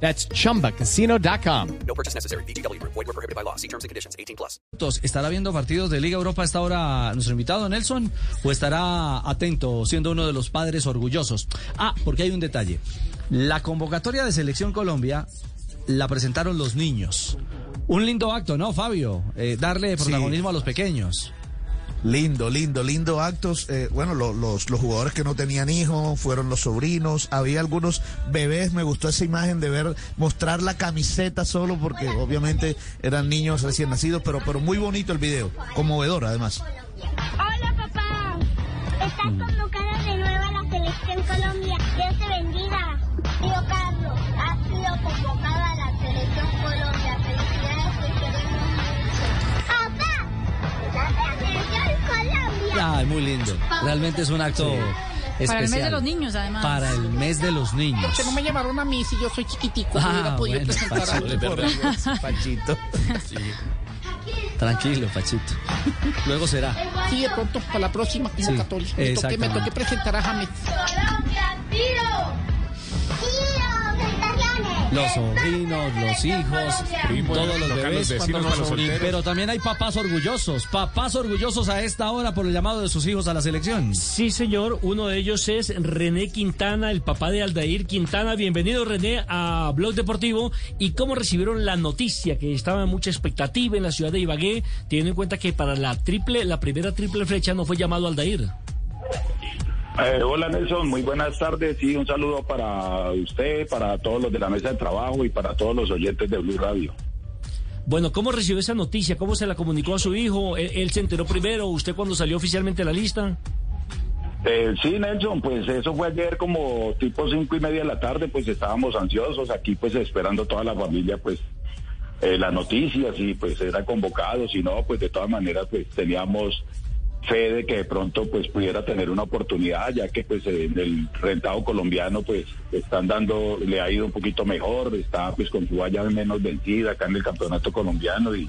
That's chumbacasino.com. No purchase necessary. BGW. Void were prohibited by law. See terms and conditions. 18 plus. ¿Estará viendo partidos de Liga Europa a esta hora nuestro invitado Nelson? ¿O estará atento siendo uno de los padres orgullosos? Ah, porque hay un detalle. La convocatoria de Selección Colombia la presentaron los niños. Un lindo acto, ¿no, Fabio? Eh, darle protagonismo a los pequeños. Lindo, lindo, lindo actos. Eh, bueno, lo- los, los jugadores que no tenían hijos fueron los sobrinos. Había algunos bebés. Me gustó esa imagen de ver mostrar la camiseta solo porque obviamente eran niños recién nacidos, pero, pero muy bonito el video. Conmovedor además. Hola papá, estás convocada de nuevo a la selección Colombia. Ay, muy lindo. Realmente es un acto especial. Para el mes de los niños, además. Para el mes de los niños. Que no me llamaron a mí si yo soy chiquitico. Ah, podido bueno, presentar a Pachito. Pachito. Tranquilo, Pachito. Luego será. Sí, de pronto, para la próxima convocatoria. me, toque, me exactamente. toque presentar a James. Los sobrinos, los hijos, todos los bebés. cuando los sobrinos. Pero también hay papás orgullosos. Papás orgullosos a esta hora por el llamado de sus hijos a la selección. Sí, señor. Uno de ellos es René Quintana, el papá de Aldair Quintana. Bienvenido, René, a Blog Deportivo. ¿Y cómo recibieron la noticia? Que estaba mucha expectativa en la ciudad de Ibagué, teniendo en cuenta que para la triple, la primera triple flecha no fue llamado Aldair. Eh, hola Nelson, muy buenas tardes y un saludo para usted, para todos los de la mesa de trabajo y para todos los oyentes de Blue Radio. Bueno, ¿cómo recibió esa noticia? ¿Cómo se la comunicó a su hijo? ¿Él, él se enteró primero? ¿Usted cuando salió oficialmente la lista? Eh, sí, Nelson, pues eso fue ayer como tipo cinco y media de la tarde, pues estábamos ansiosos aquí, pues esperando toda la familia, pues eh, las noticias y pues era convocado, si no, pues de todas maneras, pues teníamos fe de que de pronto pues pudiera tener una oportunidad, ya que pues en el rentado colombiano pues están dando, le ha ido un poquito mejor, está pues con su valla menos vencida acá en el campeonato colombiano y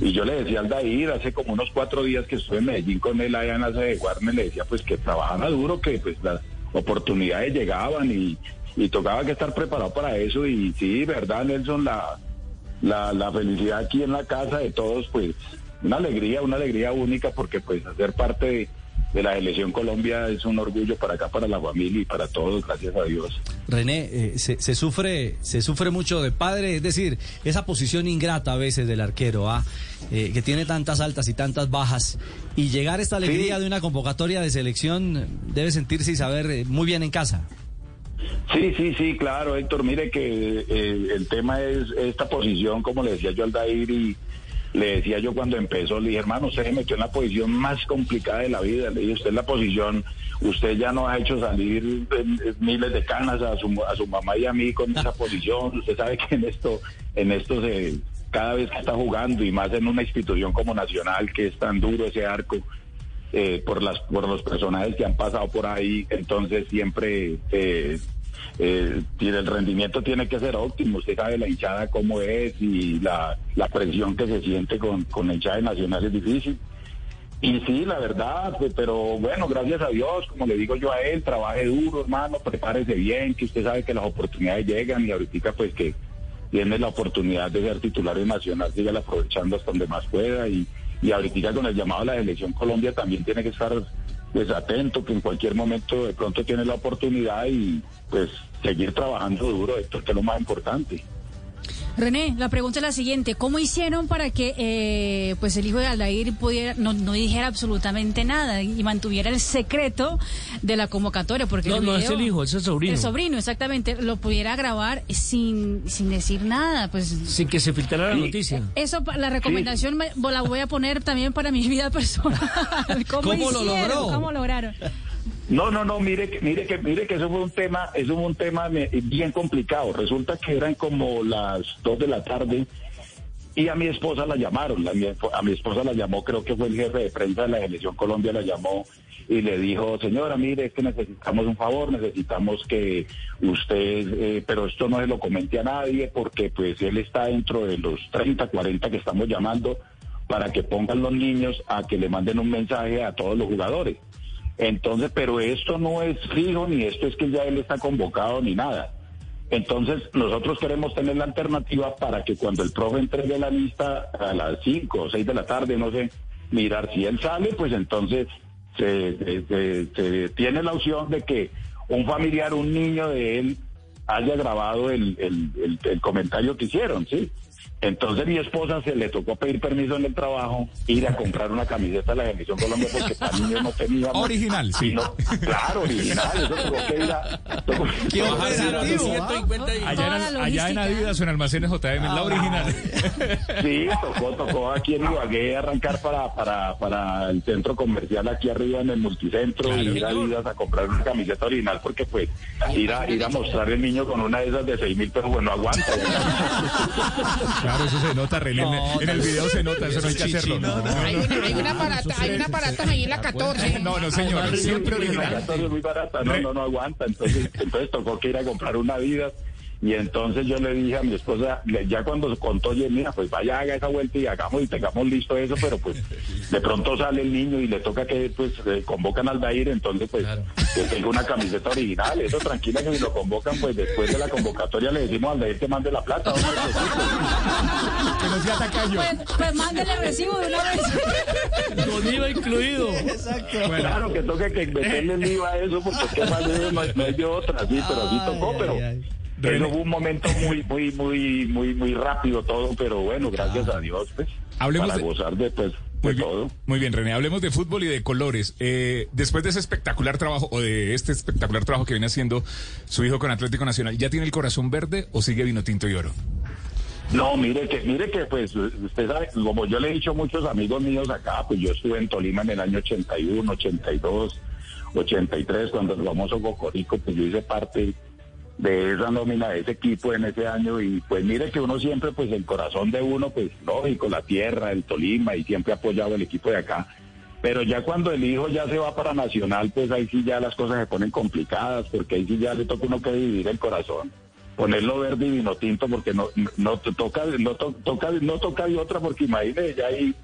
y yo le decía al Dair, hace como unos cuatro días que estuve en Medellín con él allá en la sede le decía pues que trabajara duro, que pues las oportunidades llegaban y, y tocaba que estar preparado para eso. Y sí, verdad, Nelson, la, la, la felicidad aquí en la casa de todos, pues una alegría, una alegría única, porque pues hacer parte de, de la selección Colombia es un orgullo para acá, para la familia y para todos, gracias a Dios. René, eh, se, se sufre, se sufre mucho de padre, es decir, esa posición ingrata a veces del arquero, ¿ah? Eh, que tiene tantas altas y tantas bajas, y llegar a esta alegría Sí. de una convocatoria de selección debe sentirse y saber eh, muy bien en casa. Sí, sí, sí, claro, Héctor. Mire que eh, el tema es esta posición, como le decía yo al Dair y le decía yo cuando empezó, le dije, hermano, usted se metió en la posición más complicada de la vida. Le dije, usted en la posición, usted ya nos ha hecho salir miles de canas a su, a su mamá y a mí con esa posición. Usted sabe que en esto, en esto se, cada vez que está jugando y más en una institución como Nacional, que es tan duro ese arco, eh, por las por los personajes que han pasado por ahí, entonces siempre eh, eh, el rendimiento tiene que ser óptimo. Usted sabe la hinchada cómo es y la, la presión que se siente con, con la hinchada de Nacional es difícil. Y sí, la verdad, pues, pero bueno, gracias a Dios, como le digo yo a él, trabaje duro, hermano, prepárese bien, que usted sabe que las oportunidades llegan y ahorita pues que tiene la oportunidad de ser titular en Nacional, sígala aprovechando hasta donde más pueda y, y ahorita con el llamado a la selección Colombia también tiene que estar pues atento, que en cualquier momento de pronto tiene la oportunidad y pues seguir trabajando duro, esto es lo más importante. René, la pregunta es la siguiente. ¿Cómo hicieron para que eh, pues el hijo de Aldair pudiera, no, no dijera absolutamente nada y mantuviera el secreto de la convocatoria? Porque No, el no es el hijo, es el sobrino. El sobrino, exactamente. Lo pudiera grabar sin, sin decir nada. Pues Sin que se filtrara la noticia. eso, pa- la recomendación me- la voy a poner también para mi vida personal. ¿Cómo, ¿Cómo lo logró? ¿Cómo lograron? No, no, no, mire, mire que, mire que eso fue un tema, eso fue un tema me- bien complicado. Resulta que eran como las dos de la tarde Y a mi esposa la llamaron, la- a mi esposa la llamó, creo que fue el jefe de prensa de la Selección Colombia, la llamó y le dijo, señora, mire, es que necesitamos un favor, necesitamos que usted, eh, pero esto no se lo comente a nadie porque pues él está dentro de los 30, 40 que estamos llamando para que pongan los niños a que le manden un mensaje a todos los jugadores. Entonces, pero esto no es fijo, ni esto es que ya él está convocado, ni nada. Entonces, nosotros queremos tener la alternativa para que cuando el profe entregue la lista a las 5 o 6 de la tarde, no sé, mirar si él sale, pues entonces se, se- tiene la opción de que un familiar, un niño de él, haya grabado el- el- el comentario que hicieron, ¿sí? Entonces mi esposa se le tocó pedir permiso en el trabajo, ir a comprar una camiseta de la Selección Colombia porque para niño no tenía. Original, sí. No- claro, original. Eso tuvo que ir a... tuvo- Qué Allá en, la allá en. Adidas o en Almacenes JM, Ah. la original. Sí, tocó, tocó aquí en Ibagué arrancar para, para, para el centro comercial aquí arriba en el multicentro y ir a Adidas a comprar una camiseta original porque pues ir a, ir a mostrar el niño con una de esas de seis mil pesos, bueno, aguanta. Claro, eso se nota, René. En- No, en el video se nota, eso no hay que hacerlo. No, Hay una, hay una barata, hay una barata ahí en la 14. no, no, señor. Siempre La original. gasolina es muy barata, no, no, no aguanta. Entonces, entonces tocó que ir a comprar una Adidas. Y entonces yo le dije a mi esposa, le- ya cuando se contó, oye, mira, pues vaya, haga esa vuelta y hagamos y tengamos listo eso, pero pues de pronto sale el niño y le toca que pues eh, convocan al Dair, entonces pues que tenga una camiseta original, eso tranquila que si lo convocan, pues después de la convocatoria le decimos al Dair que mande la plata. ¿no? Que no sea tacaño. Pues, pues mándele recibo de una vez. Con IVA incluido. Claro que toque que meterle el IVA a eso, porque qué más no, no hay de otra, sí, pero sí tocó, pero pero hubo un momento muy, muy, muy, muy, muy rápido todo, pero bueno, gracias a Dios, pues, Hablemos para de- gozar de, pues, de Muy bien, todo. muy bien, René. Hablemos de fútbol y de colores. Eh, después de ese espectacular trabajo, o de este espectacular trabajo que viene haciendo su hijo con Atlético Nacional, ¿ya tiene el corazón verde o sigue vino tinto y oro? No, mire que, mire que, pues, usted sabe, como yo le he dicho a muchos amigos míos acá, pues yo estuve en Tolima en el año 81, 82, 83, cuando el famoso Cocorico, pues yo hice parte de esa nómina de ese equipo en ese año y pues mire que uno siempre, pues el corazón de uno, pues lógico, la tierra, el Tolima y siempre ha apoyado el equipo de acá. Pero ya cuando el hijo ya se va para Nacional, pues ahí sí ya las cosas se ponen complicadas, porque ahí sí ya le toca uno que dividir el corazón. Ponerlo verde y vino tinto, porque no, no toca, no to- toca, no toca de otra, porque imagínese, ya ahí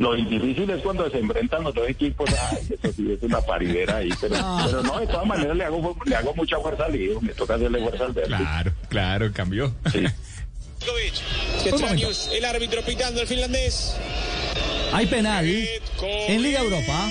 lo difícil es cuando se enfrentan los dos equipos, ay, eso sí es una paridera ahí, pero, pero no, de todas maneras le hago, le hago mucha fuerza al hijo, me toca hacerle fuerza al verde. Claro, claro, cambió. Sí. El árbitro pitando el finlandés. Hay penal en Liga Europa.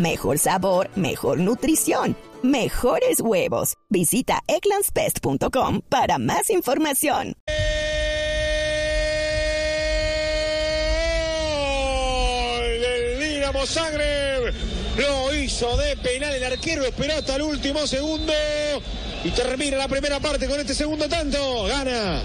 Mejor sabor, mejor nutrición. Mejores huevos. Visita egglandsbest.com para más información. Del Dinamo Zagreb. Lo hizo de penal el arquero, esperó hasta el último segundo. Y termina la primera parte con este segundo tanto. Gana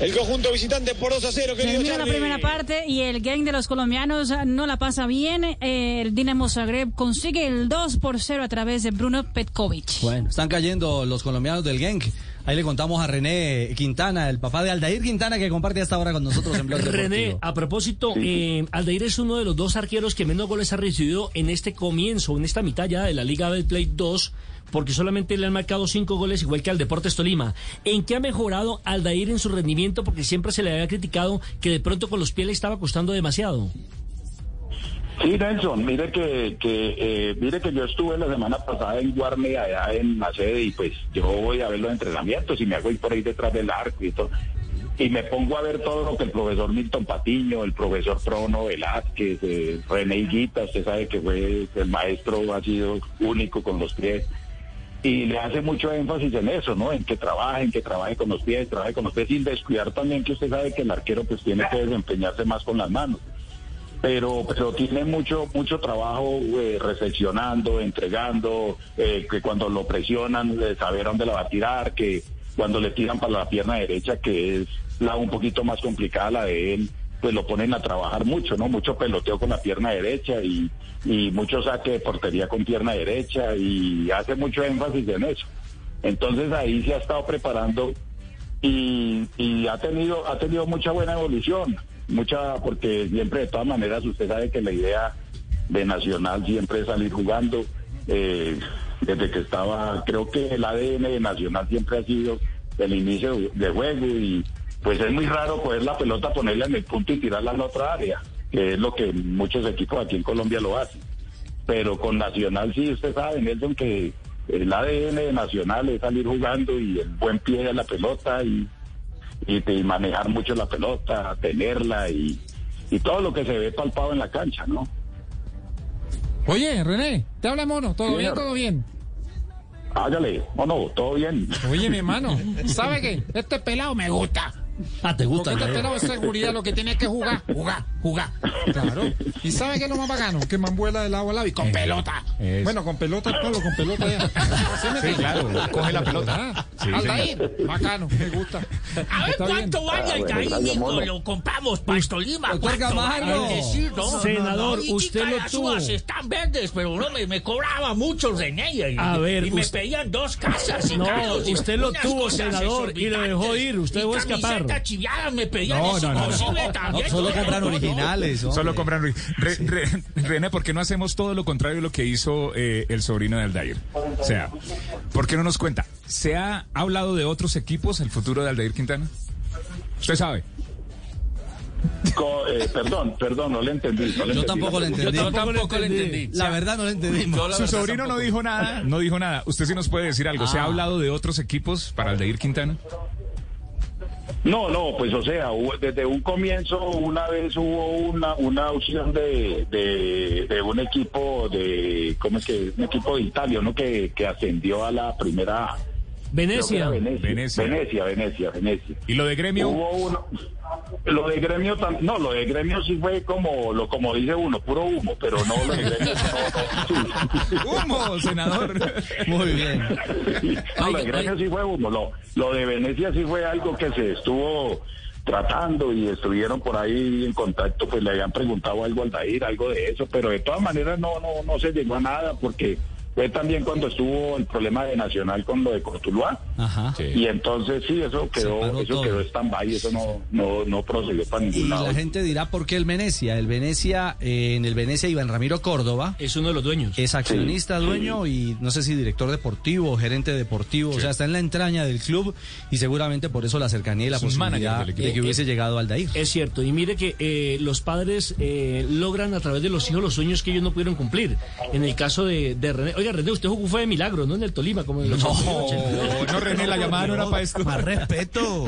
el conjunto visitante por 2 a 0, querido Termina la primera parte y el gang de los colombianos ah, no la pasa bien. Eh, el Dinamo Zagreb consigue el 2 por 0 a través de Bruno Petkovic. Bueno, están cayendo los colombianos del Genk. Ahí le contamos a René Quintana, el papá de Aldair Quintana, que comparte hasta ahora con nosotros en Blog René, a propósito, eh, Aldair es uno de los dos arqueros que menos goles ha recibido en este comienzo, en esta mitad ya de la Liga Betplay 2, porque solamente le han marcado cinco goles, igual que al Deportes Tolima. ¿En qué ha mejorado Aldair en su rendimiento? Porque siempre se le había criticado que de pronto con los pies le estaba costando demasiado. Sí, Nelson, mire que, que eh, mire que yo estuve la semana pasada en Guarne, allá en la sede, y pues yo voy a ver los entrenamientos y me hago ir por ahí detrás del arco y todo. Y me pongo a ver todo lo que el profesor Milton Patiño, el profesor Prono Velázquez, eh, René Higuita, usted sabe que fue el maestro, ha sido único con los pies. Y le hace mucho énfasis en eso, ¿no? En que trabaje, en que trabaje con los pies, trabaje con los pies, sin descuidar también que usted sabe que el arquero pues tiene que desempeñarse más con las manos. pero pero tiene mucho mucho trabajo eh, recepcionando, entregando, eh, que cuando lo presionan saber dónde la va a tirar, que cuando le tiran para la pierna derecha, que es la un poquito más complicada la de él, pues lo ponen a trabajar mucho, ¿no? Mucho peloteo con la pierna derecha y, y mucho saque de portería con pierna derecha y hace mucho énfasis en eso. Entonces ahí se ha estado preparando y, y ha tenido ha tenido mucha buena evolución, mucha porque siempre de todas maneras usted sabe que la idea de Nacional siempre es salir jugando. eh, desde que estaba, creo que el ADN de Nacional siempre ha sido el inicio de juego y pues es muy raro coger la pelota, ponerla en el punto y tirarla a la otra área, que es lo que muchos equipos aquí en Colombia lo hacen. Pero con Nacional sí, usted sabe, Nelson, que el ADN de Nacional es salir jugando y el buen pie a la pelota y, y, te- y manejar mucho la pelota, tenerla y, y todo lo que se ve palpado en la cancha, ¿no? Oye, René, te habla mono, ¿todo bien? ¿Todo bien? Hágale, o no, todo bien. Oye, mi hermano, ¿sabe qué? Este pelado me gusta. Ah, te gusta. Porque Aldair. seguridad, lo que tiene que jugar, jugar, jugar. Claro. ¿Y sabe qué es lo más bacano? Que man vuela de lado a lado y con pelota. Es- Bueno, con pelota, Pablo, con pelota ya. ¿Sí Sí, claro, coge la pelota. Ah, Sí, Aldair, bacano, me gusta. A ver Está bien. cuánto vale mono. lo compramos para Tolima. Doctor. Sí, Senador, no, no. Y usted lo las tuvo. uvas están verdes, pero no me, me cobraba mucho René. Y, A ver, y me pedían dos casas. Y No, usted lo tuvo, senador, y lo dejó ir, usted dejó escapar. Me pedían No, eso no, no, no. imposible No, también. solo No, compran originales. Solo compran Re- Re- René, ¿por qué no hacemos todo lo contrario de lo que hizo eh, el sobrino de Aldair? O sea, ¿por qué no nos cuenta? ¿Se ha hablado de otros equipos el futuro de Aldair Quintana? Usted sabe. Co- eh, perdón, perdón, no le entendí. no le Yo entendí tampoco la le entendí. Yo tampoco le entendí. La verdad no lo entendimos. Su sobrino no dijo nada, no dijo nada. Usted sí nos puede decir algo. ¿Se ha Ah. hablado de otros equipos para Aldair Quintana? No, no, pues o sea, hubo- desde un comienzo una vez hubo una una opción de, de, de un equipo de, ¿cómo es que? Un equipo de Italia, ¿no? Que, que ascendió a la primera Venecia. Venecia. Venecia. Venecia, Venecia, Venecia. ¿Y lo de gremio? Hubo uno, lo de gremio, no, lo de gremio sí fue como, lo como dice uno, puro humo, pero no, lo de gremio no, no, sí. ¡Humo, senador! Muy bien. No, lo de gremio sí fue humo, lo, lo de Venecia sí fue algo que se estuvo tratando y estuvieron por ahí en contacto, pues le habían preguntado algo al Dair, algo de eso, pero de todas maneras no, no, no se llegó a nada porque fue también cuando estuvo el problema de Nacional con lo de Cortuluá. Ajá. Y entonces sí, eso quedó, eso todo. quedó stand-by, eso no, no, no procedió para Y ningún lado. la gente dirá por qué el Venecia. El Venecia, eh, en el Venecia, Iván Ramiro Córdoba Es uno de los dueños. es accionista, Sí, dueño y no sé si director deportivo o gerente deportivo. O sea, está en la entraña del club y seguramente por eso la cercanía y la posibilidad de que hubiese llegado al Dair. Es cierto, y mire que eh, los padres eh, logran a través de los hijos los sueños que ellos no pudieron cumplir. En el caso de, de René, oiga René, usted jugó fue de milagro, ¿no? En el Tolima, como en el 88. No, no, René, la llamada no era para esto. Más respeto.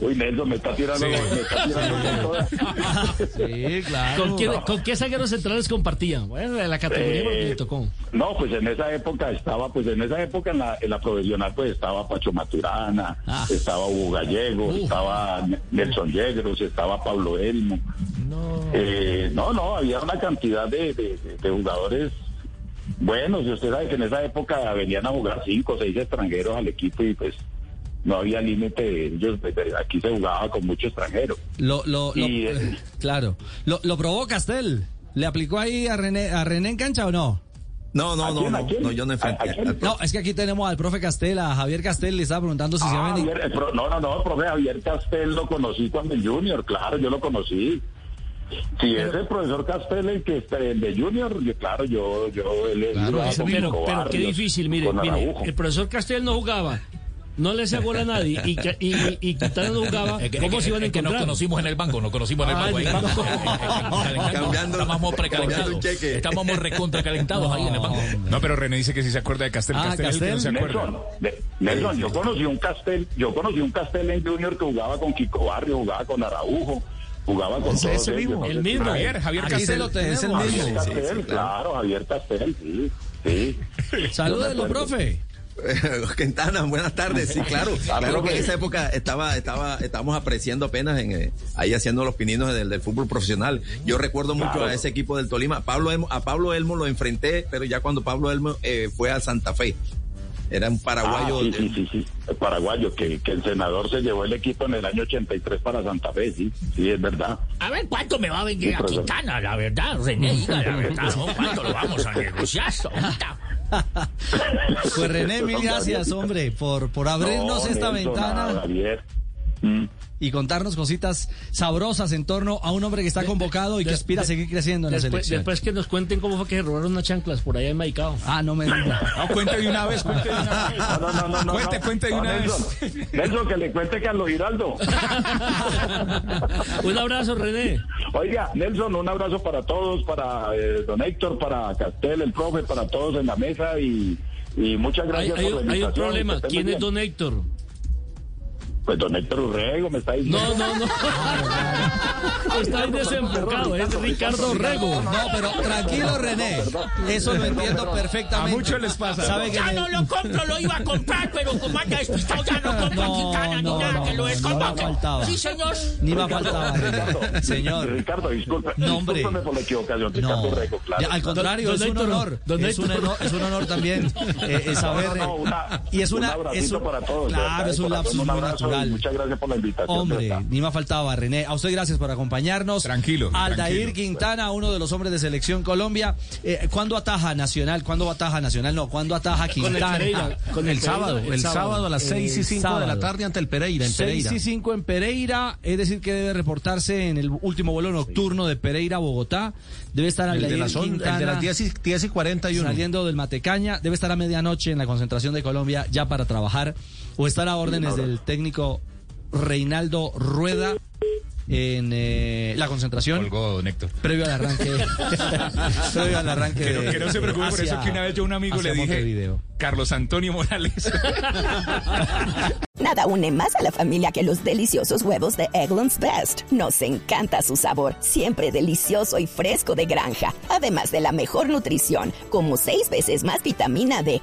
Uy, Nelson, me está tirando, Sí. me está tirando con toda. Sí, claro. ¿Con, quién- ¿Con qué zagueros centrales compartían? Bueno, de la categoría porque Eh, le tocó. No, pues en esa época estaba, pues en esa época en la, en la profesional pues estaba Pacho Maturana, Ah. estaba Hugo Gallego, estaba Nelson Yegros, estaba Pablo Elmo. Eh, no, no, había una cantidad de, de- de- de jugadores buenos y usted sabe que en esa época venían a jugar cinco o seis extranjeros al equipo y pues no había límite, ellos pues, aquí se jugaba con muchos extranjeros. Lo, lo, eh, claro. Lo, lo probó Castel. ¿Le aplicó ahí a René, a René en cancha o no? No, no, ¿A no, quién, no, no, yo no enfrenté. No, es que aquí tenemos al profe Castel, a Javier Castel, le estaba preguntando si se Ah, ha venido. Javier, pro- no, no, no, el profe Javier Castel lo conocí cuando el Junior, claro, yo lo conocí. Si es el profesor Castel el que está el de Junior, yo, claro, yo, yo, él él Claro, Pero, pero qué difícil, mire, mire, el profesor Castel no jugaba, no le hacía gol a nadie y, y, y, y Quintana no jugaba, Es que- ¿cómo es se iban a es que nos encontrar? conocimos en el banco, nos conocimos en el Ah, banco. en ahí, Estábamos precalentados. Estábamos recontra calentados ahí en el banco. No, pero René dice que sí se acuerda de Castel. Ah, Castel, es no se acuerda. Nelson, yo conocí un Castel, yo conocí un Castel en Junior que jugaba con Kiko Barrio, jugaba con Araujo, jugaba con ¿Es todos ese mismo? El mismo. Javier, Javier Castel. Es el Javier mismo. Castel, claro, Javier Castel, sí, sí. Salúdelo, profe. Quintana, buenas tardes. Sí, claro. Claro que en esa época estaba, estaba, estábamos apreciando apenas en, eh, ahí haciendo los pininos del, del fútbol profesional. Yo recuerdo mucho Claro. a ese equipo del Tolima. Pablo Elmo- a Pablo Elmo lo enfrenté, pero ya cuando Pablo Elmo eh, fue a Santa Fe. Era un paraguayo. Ah, sí, sí, sí, sí, el paraguayo, que, que el senador se llevó el equipo en el año 83 para Santa Fe, sí, sí, es verdad. A ver, ¿cuánto me va a vender Sí, a. Quintana? La verdad, René, diga la verdad, ¿no? ¿Cuánto lo vamos a negociar ahorita? Pues René, mil gracias, hombre, por, por abrirnos No, esta Nelson, ventana nada, Javier. Mm. y contarnos cositas sabrosas en torno a un hombre que está convocado y que aspira a seguir creciendo en la Después, selección. después que nos cuenten cómo fue que se robaron unas chanclas por allá en Maicao. Ah, no me diga. No, cuente de una vez, cuente de una vez. No, no, no, no, Cuente, no. cuente de No, una Nelson, vez. Nelson, que le cuente Carlos Giraldo. Un abrazo, René. Oiga, Nelson, un abrazo para todos, para eh, don Héctor, para Castel, el profe, para todos en la mesa y, y muchas gracias hay- por la hay un problema. ¿Quién es bien. don Héctor? Pues don Héctor Urrego me está diciendo. No, no, no. Está ahí desenfocado. Es Ricardo Rego. No, pero tranquilo, René. Eso lo entiendo perfectamente. A muchos les pasa. ¿Sabe que Ya me- no lo compro, lo iba a comprar, pero como anda despistado, ya no compro a No, Quintana no, ni nada, no, que lo no, desconvoque. no me faltaba. Sí, señor. Ni más faltaba, Ricardo. Señor. Ricardo, disculpe. No, hombre. Discúlpeme por la equivocación, Ricardo No, Urrego, claro. Ya, al contrario, Don es un honor. don Es un, honor es un honor también eh, eh, saber. No, no, no, una- y es una. Claro, es de un lapsus muy abrazo y natural. Muchas gracias por la invitación. de Hombre, ni más faltaba, René. A usted gracias por acompañarnos. Tranquilo, Aldair tranquilo. Quintana, uno de los hombres de Selección Colombia. Eh, ¿Cuándo ataja Nacional? ¿Cuándo ataja Nacional? No, ¿cuándo ataja Con el Quintana? Pereira. Con el sábado, el sábado a las El 6 y 5 de la sábado. tarde ante el Pereira, en 6 Pereira. y 5 en Pereira, es decir, que debe reportarse en el último vuelo nocturno de Pereira a Bogotá. Debe estar El de, Aldair las on- el de Quintana las 10 y, 10 y 41. saliendo del Matecaña. Debe estar a medianoche en la concentración de Colombia ya para trabajar o estar a órdenes del técnico Reinaldo Rueda en eh, la concentración Colgó, don Héctor. previo al arranque. previo al arranque. Que no, de- que no se preocupe por eso que una vez yo a un amigo le dije, Montevideo. Carlos Antonio Morales. Nada une más a la familia que los deliciosos huevos de Eggland's Best. Nos encanta su sabor, siempre delicioso y fresco de granja. Además de la mejor nutrición, como 6 veces más vitamina D,